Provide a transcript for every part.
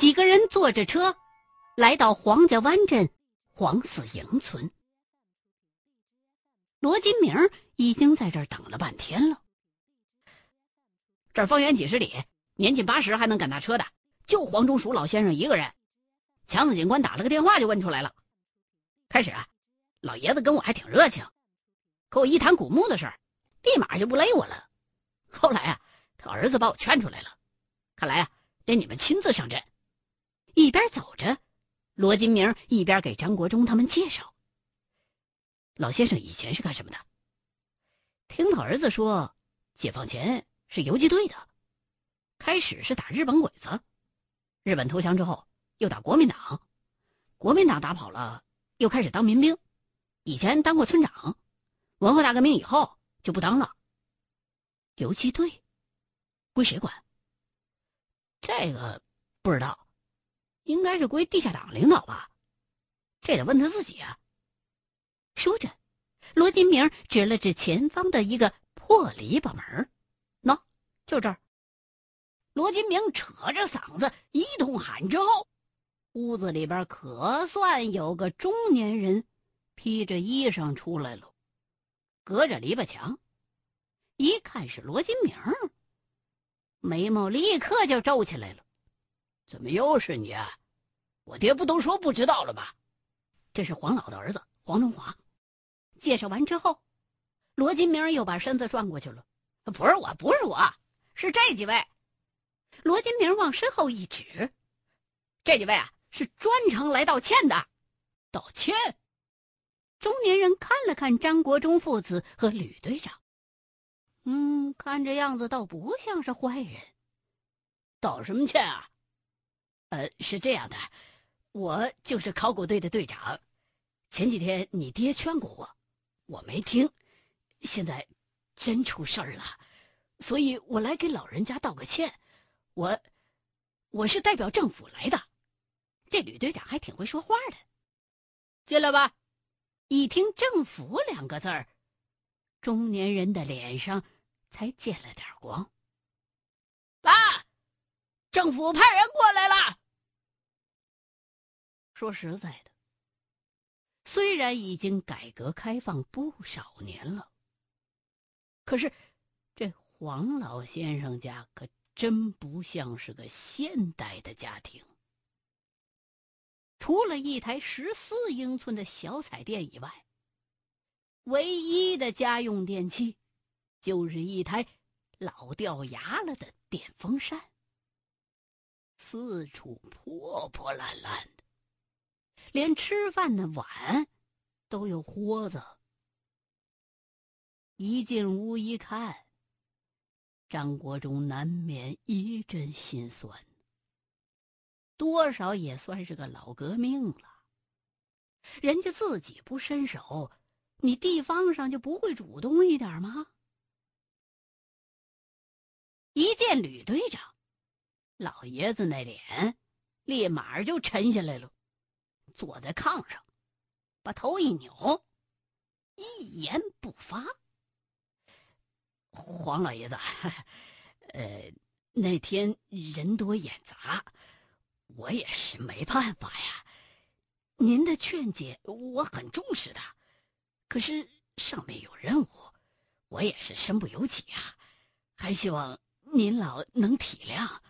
几个人坐着车，来到黄家湾镇黄四营村。罗金明已经在这儿等了半天了。这儿方圆几十里，年近八十还能赶大车的，就黄忠淑老先生一个人。强子警官打了个电话就问出来了。开始啊，老爷子跟我还挺热情，可我一谈古墓的事儿，立马就不勒我了。后来啊，他儿子把我劝出来了。看来啊，得你们亲自上阵。一边走着，罗金明一边给张国忠他们介绍：“老先生以前是干什么的？听他儿子说，解放前是游击队的，开始是打日本鬼子，日本投降之后又打国民党，国民党打跑了，又开始当民兵。以前当过村长，文化大革命以后就不当了。游击队归谁管？这个不知道。”应该是归地下党领导吧，这得问他自己啊。说着，罗金明指了指前方的一个破篱笆门，喏，就这儿。罗金明扯着嗓子一通喊之后，屋子里边可算有个中年人披着衣裳出来了，隔着篱笆墙，一看是罗金明，眉毛立刻就皱起来了。怎么又是你？啊？我爹不都说不知道了吗？这是黄老的儿子黄中华。介绍完之后，罗金明又把身子转过去了。不是我，不是我，是这几位。罗金明往身后一指，这几位啊是专程来道歉的。道歉。中年人看了看张国忠父子和吕队长，嗯，看这样子倒不像是坏人。道什么歉啊？呃，是这样的，我就是考古队的队长。前几天你爹劝过我，我没听，现在真出事儿了，所以我来给老人家道个歉。我我是代表政府来的。这吕队长还挺会说话的。进来吧。一听“政府”两个字儿，中年人的脸上才见了点光。爸，政府派人过来了。说实在的，虽然已经改革开放不少年了，可是这黄老先生家可真不像是个现代的家庭。除了一台十四英寸的小彩电以外，唯一的家用电器就是一台老掉牙了的电风扇，四处破破烂烂。连吃饭的碗都有豁子。一进屋一看，张国忠难免一阵心酸。多少也算是个老革命了，人家自己不伸手，你地方上就不会主动一点吗？一见吕队长，老爷子那脸立马就沉下来了。坐在炕上，把头一扭，一言不发。黄老爷子，呃，那天人多眼杂，我也是没办法呀。您的劝解我很重视的，可是上面有任务，我也是身不由己啊。还希望您老能体谅。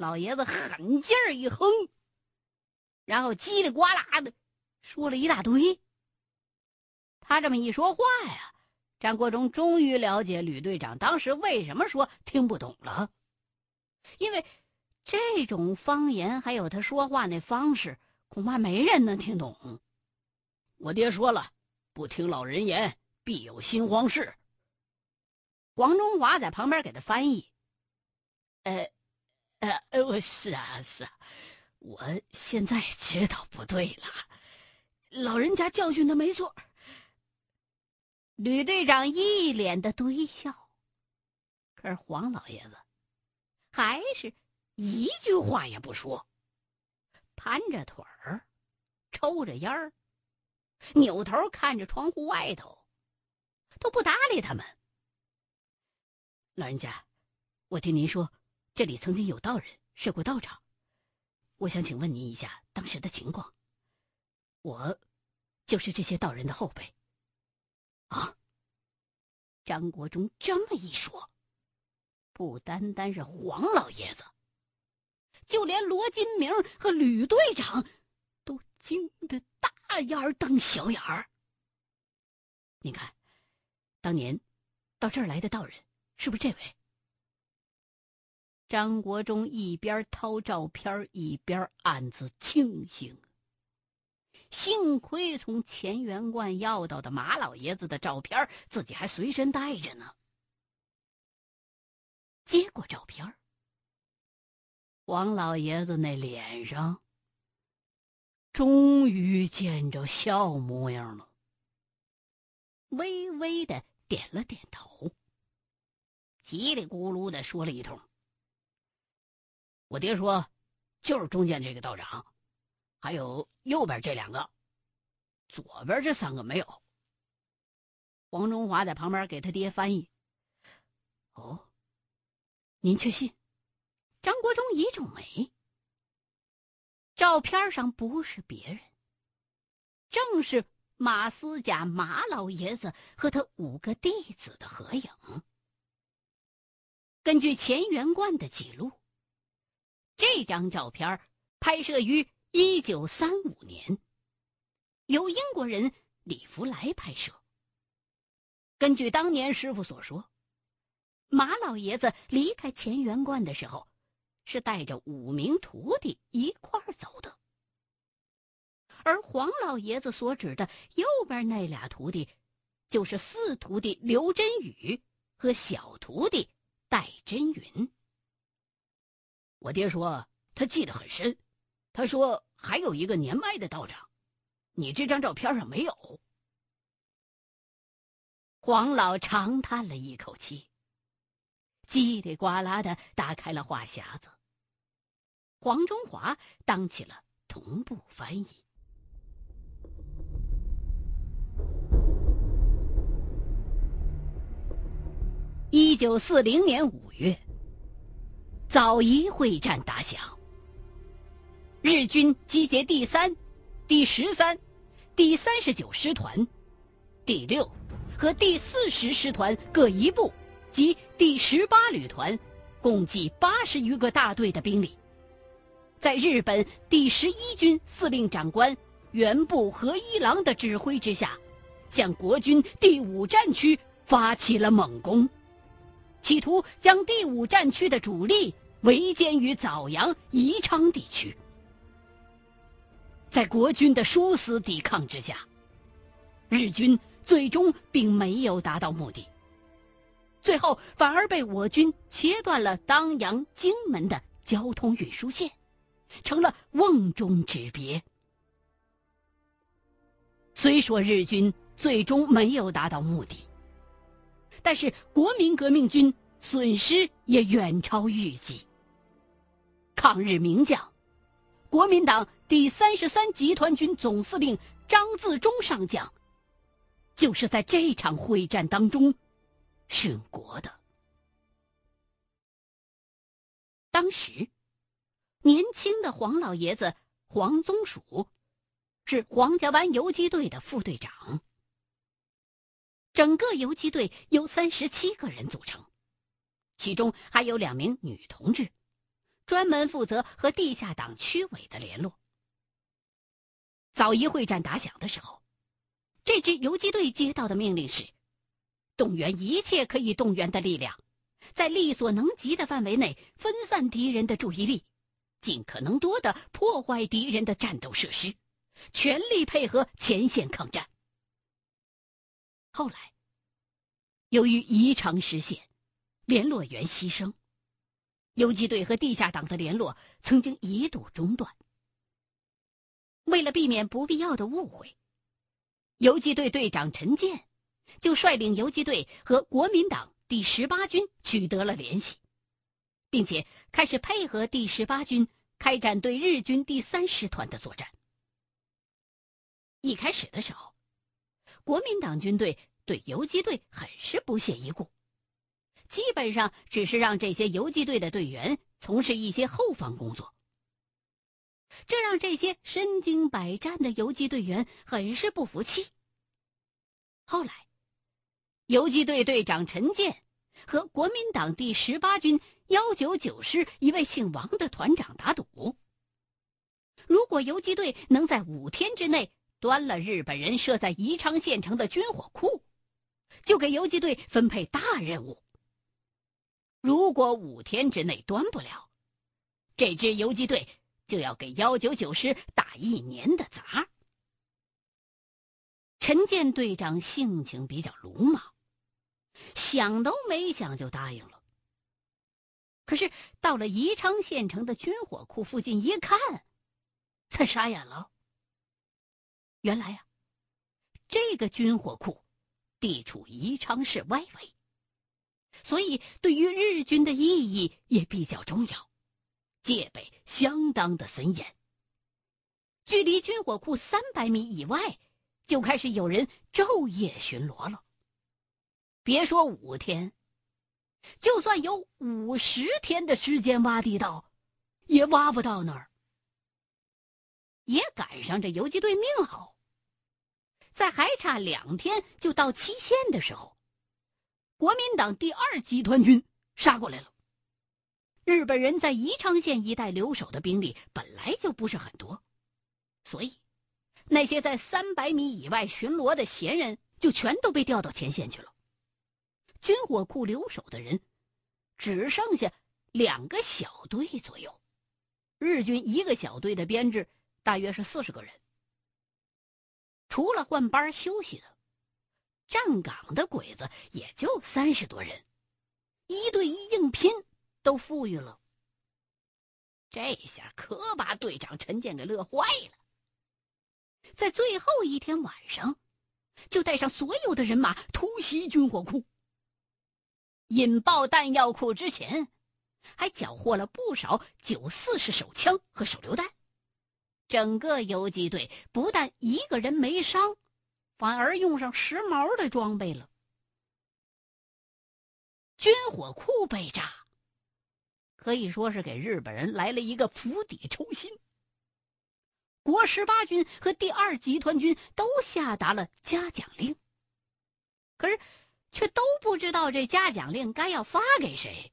老爷子狠劲儿一哼，然后叽里呱啦的说了一大堆。他这么一说话呀，张国忠终于了解吕队长当时为什么说听不懂了，因为这种方言还有他说话那方式，恐怕没人能听懂。我爹说了，不听老人言，必有心慌事。黄中华在旁边给他翻译，呃。呃，我是啊，是啊，我现在知道不对了，老人家教训的没错。吕队长一脸的堆笑，可是黄老爷子还是一句话也不说，盘着腿儿，抽着烟儿，扭头看着窗户外头，都不搭理他们。老人家，我听您说。这里曾经有道人设过道场，我想请问您一下当时的情况。我，就是这些道人的后辈。啊！张国忠这么一说，不单单是黄老爷子，就连罗金明和吕队长都惊得大眼瞪小眼儿。您看，当年到这儿来的道人是不是这位？张国忠一边掏照片，一边暗自庆幸。幸亏从乾元观要到的马老爷子的照片，自己还随身带着呢。接过照片，王老爷子那脸上终于见着笑模样了，微微的点了点头，叽里咕噜的说了一通。我爹说，就是中间这个道长。还有右边这两个，左边这三个没有。黄中华在旁边给他爹翻译。哦，您确信？张国忠一皱眉。照片上不是别人，正是马思甲马老爷子和他五个弟子的合影。根据乾元观的记录，这张照片拍摄于。一九三五年，由英国人李福来拍摄。根据当年师傅所说，马老爷子离开乾元观的时候，是带着五名徒弟一块儿走的。而黄老爷子所指的右边那俩徒弟，就是四徒弟刘真宇和小徒弟戴真云。我爹说他记得很深。他说：“还有一个年迈的道长，你这张照片上没有。”黄老长叹了一口气，叽里呱啦的打开了话匣子。黄中华当起了同步翻译。一九四零年五月，枣宜会战打响。日军集结第三、第十三、第三十九师团、第六和第四十师团各一部及第十八旅团，共计八十余个大队的兵力，在日本第十一军司令长官原部和一郎的指挥之下，向国军第五战区发起了猛攻，企图将第五战区的主力围歼于枣阳、宜昌地区。在国军的殊死抵抗之下，日军最终并没有达到目的。最后反而被我军切断了当阳、荆门的交通运输线，成了瓮中之鳖。虽说日军最终没有达到目的，但是国民革命军损失也远超预计。抗日名将，国民党。第三十三集团军总司令张自忠上将，就是在这场会战当中殉国的。当时，年轻的黄老爷子黄宗蜀是黄家湾游击队的副队长。整个游击队由三十七个人组成，其中还有两名女同志，专门负责和地下党区委的联络。枣宜会战打响的时候，这支游击队接到的命令是：动员一切可以动员的力量，在力所能及的范围内分散敌人的注意力，尽可能多的破坏敌人的战斗设施，全力配合前线抗战。后来，由于宜昌失陷，联络员牺牲，游击队和地下党的联络曾经一度中断。为了避免不必要的误会，游击队队长陈建就率领游击队和国民党第十八军取得了联系，并且开始配合第十八军开展对日军第三师团的作战。一开始的时候，国民党军队对游击队很是不屑一顾，基本上只是让这些游击队的队员从事一些后方工作。这让这些身经百战的游击队员很是不服气。后来，游击队队长陈建和国民党第十八军幺九九师一位姓王的团长打赌：如果游击队能在五天之内端了日本人设在宜昌县城的军火库，就给游击队分配大任务；如果五天之内端不了，这支游击队。就要给幺九九师打一年的杂。陈建队长性情比较鲁莽，想都没想就答应了。可是到了宜昌县城的军火库附近一看，他傻眼了。原来呀，这个军火库地处宜昌市外围，所以对于日军的意义也比较重要。戒备相当的森严。距离军火库三百米以外，就开始有人昼夜巡逻了。别说五天，就算有五十天的时间挖地道，也挖不到那儿。也赶上这游击队命好，在还差两天就到期限的时候，国民党第二集团军杀过来了。日本人在宜昌县一带留守的兵力本来就不是很多，所以那些在三百米以外巡逻的闲人就全都被调到前线去了。军火库留守的人只剩下两个小队左右，日军一个小队的编制大约是四十个人，除了换班休息的，站岗的鬼子也就三十多人，一对一硬拼。都富裕了，这下可把队长陈建给乐坏了。在最后一天晚上，就带上所有的人马突袭军火库。引爆弹药库之前，还缴获了不少九四式手枪和手榴弹。整个游击队不但一个人没伤，反而用上时髦的装备了。军火库被炸。可以说是给日本人来了一个釜底抽薪。国十八军和第二集团军都下达了嘉奖令，可是却都不知道这嘉奖令该要发给谁。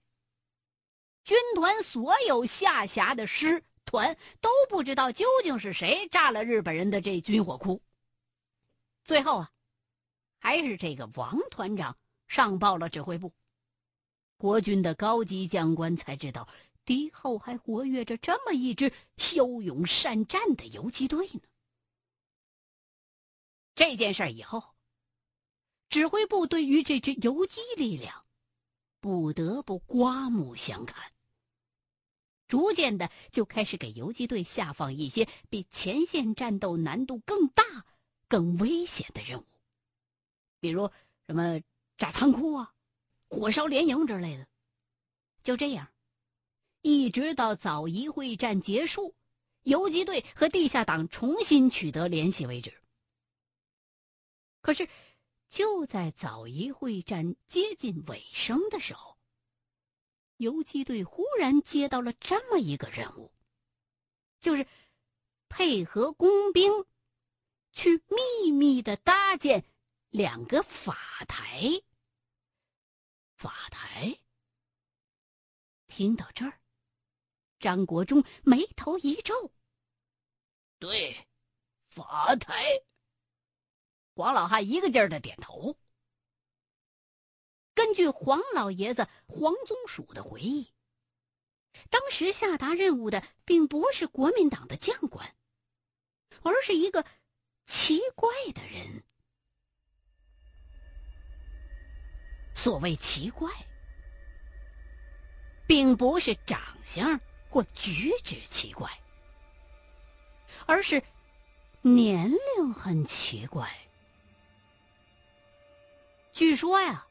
军团所有下辖的师团都不知道究竟是谁炸了日本人的这军火库。最后啊，还是这个王团长上报了指挥部。国军的高级将官才知道，敌后还活跃着这么一支骁勇善战的游击队呢。这件事以后，指挥部对于这支游击力量，不得不刮目相看。逐渐的，就开始给游击队下放一些比前线战斗难度更大、更危险的任务，比如什么炸仓库啊。火烧连营之类的，就这样，一直到枣宜会战结束，游击队和地下党重新取得联系为止。可是，就在枣宜会战接近尾声的时候，游击队忽然接到了这么一个任务，就是配合工兵去秘密的搭建两个法台。法台。听到这儿，张国忠眉头一皱。对，法台。黄老汉一个劲儿的点头。根据黄老爷子黄宗蜀的回忆，当时下达任务的并不是国民党的将官，而是一个奇怪的人。所谓奇怪，并不是长相或举止奇怪，而是年龄很奇怪。据说呀，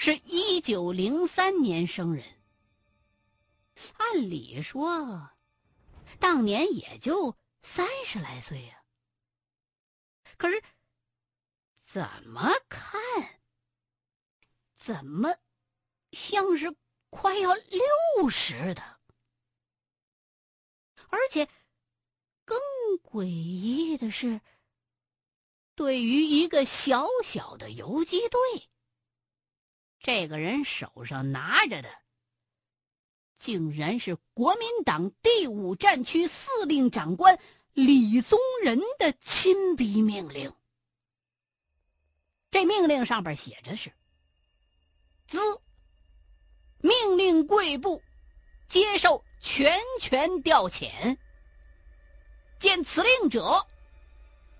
是一九零三年生人。按理说，当年也就三十来岁呀。可是，怎么看？怎么，像是快要六十的。而且，更诡异的是，对于一个小小的游击队，这个人手上拿着的，竟然是国民党第五战区司令长官李宗仁的亲笔命令。这命令上边写着是：“兹命令贵部接受。”全权调遣。见此令者，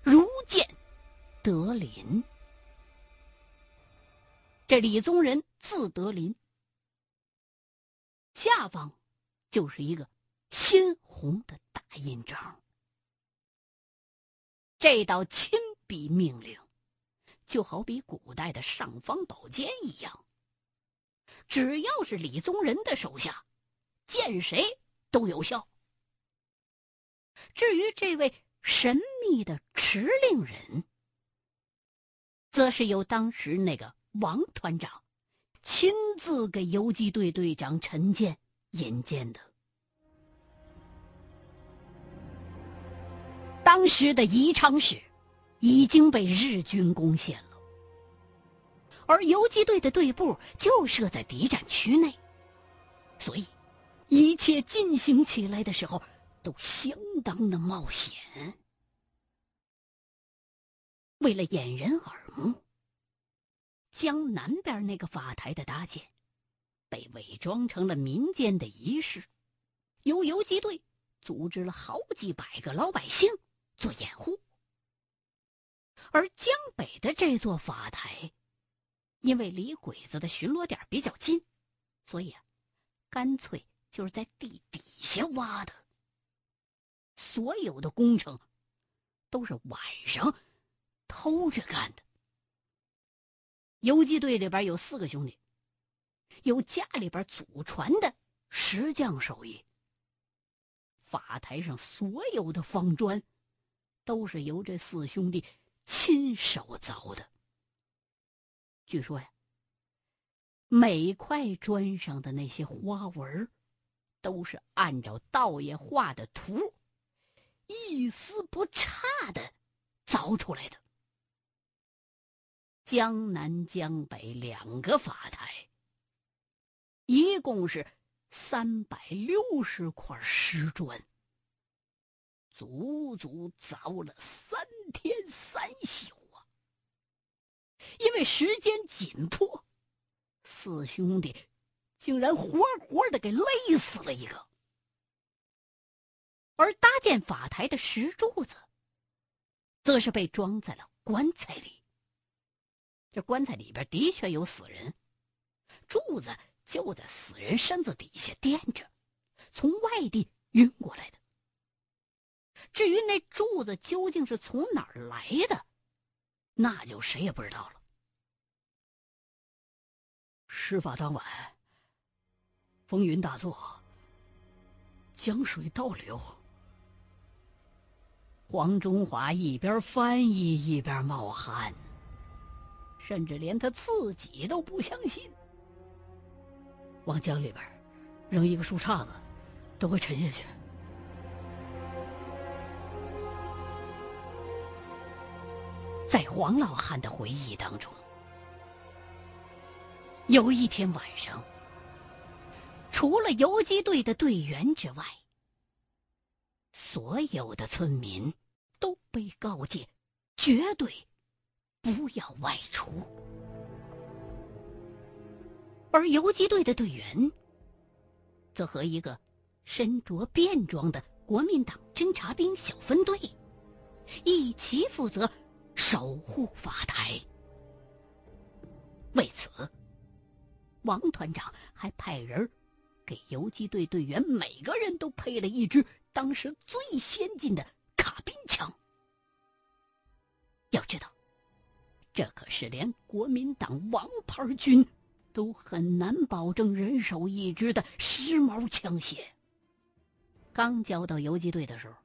如见德林。这李宗仁字德林，下方就是一个鲜红的大印章。这道亲笔命令，就好比古代的尚方宝剑一样，只要是李宗仁的手下。见谁都有效。至于这位神秘的持令人，则是由当时那个王团长亲自给游击队队长陈建引荐的。当时的宜昌市已经被日军攻陷了，而游击队的队部就设在敌占区内，所以。一切进行起来的时候，都相当的冒险。为了掩人耳目，江南边那个法台的搭建，被伪装成了民间的仪式，由游击队组织了好几百个老百姓做掩护。而江北的这座法台，因为离鬼子的巡逻点比较近，所以啊，干脆。就是在地底下挖的，所有的工程都是晚上偷着干的。游击队里边有四个兄弟，有家里边祖传的石匠手艺。法台上所有的方砖，都是由这四兄弟亲手凿的。据说呀，每块砖上的那些花纹都是按照道爷画的图，一丝不差的凿出来的。江南江北两个法台，一共是三百六十块石砖，足足凿了三天三宿啊！因为时间紧迫，四兄弟。竟然活活的给勒死了一个，而搭建法台的石柱子，则是被装在了棺材里。棺材里边的确有死人，柱子就在死人身子底下垫着，从外地运过来的。至于那柱子究竟是从哪儿来的，那就谁也不知道了。事发当晚。风云大作，江水倒流。黄中华一边翻译一边冒汗，甚至连他自己都不相信。往江里边扔一个树杈子，都会沉下去。在黄老汉的回忆当中，有一天晚上。除了游击队的队员之外，所有的村民都被告诫，绝对不要外出。而游击队的队员，则和一个身着便装的国民党侦察兵小分队，一起负责守护法台。为此，王团长还派人。给游击队队员每个人都配了一支当时最先进的卡宾枪。要知道，这可是连国民党王牌军都很难保证人手一支的时髦枪械。刚交到游击队的时候，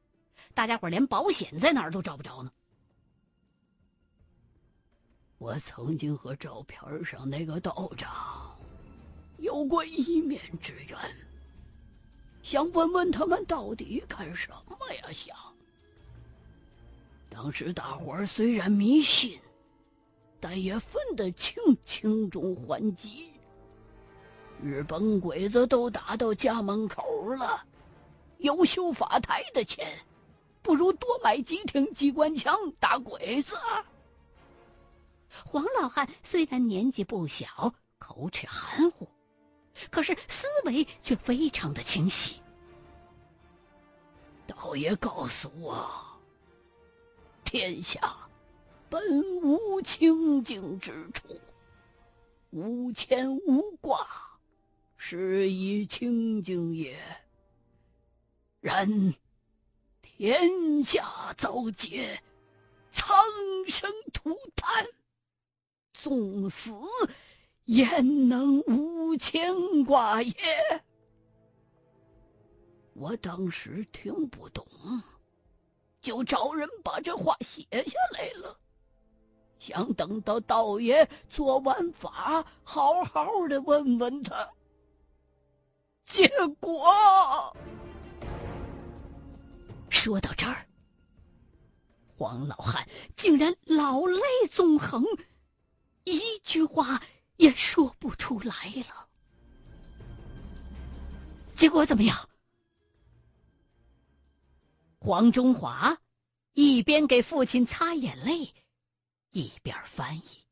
大家伙连保险在哪儿都找不着呢。我曾经和照片上那个道长。有过一面之缘，想问问他们到底干什么呀？想。当时大伙虽然迷信，但也分得清轻重缓急。日本鬼子都打到家门口了，有修法台的钱，不如多买几挺机关枪打鬼子。黄老汉虽然年纪不小，口齿含糊，可是思维却非常的清晰。道爷告诉我，天下本无清净之处，无牵无挂，是以清净也。然天下遭劫，苍生涂炭。纵死，焉能无牵挂也？我当时听不懂，就找人把这话写下来了，想等到道爷做完法，好好的问问他。结果，说到这儿，黄老汉竟然老泪纵横。一句话也说不出来了。结果怎么样？黄中华一边给父亲擦眼泪，一边翻译。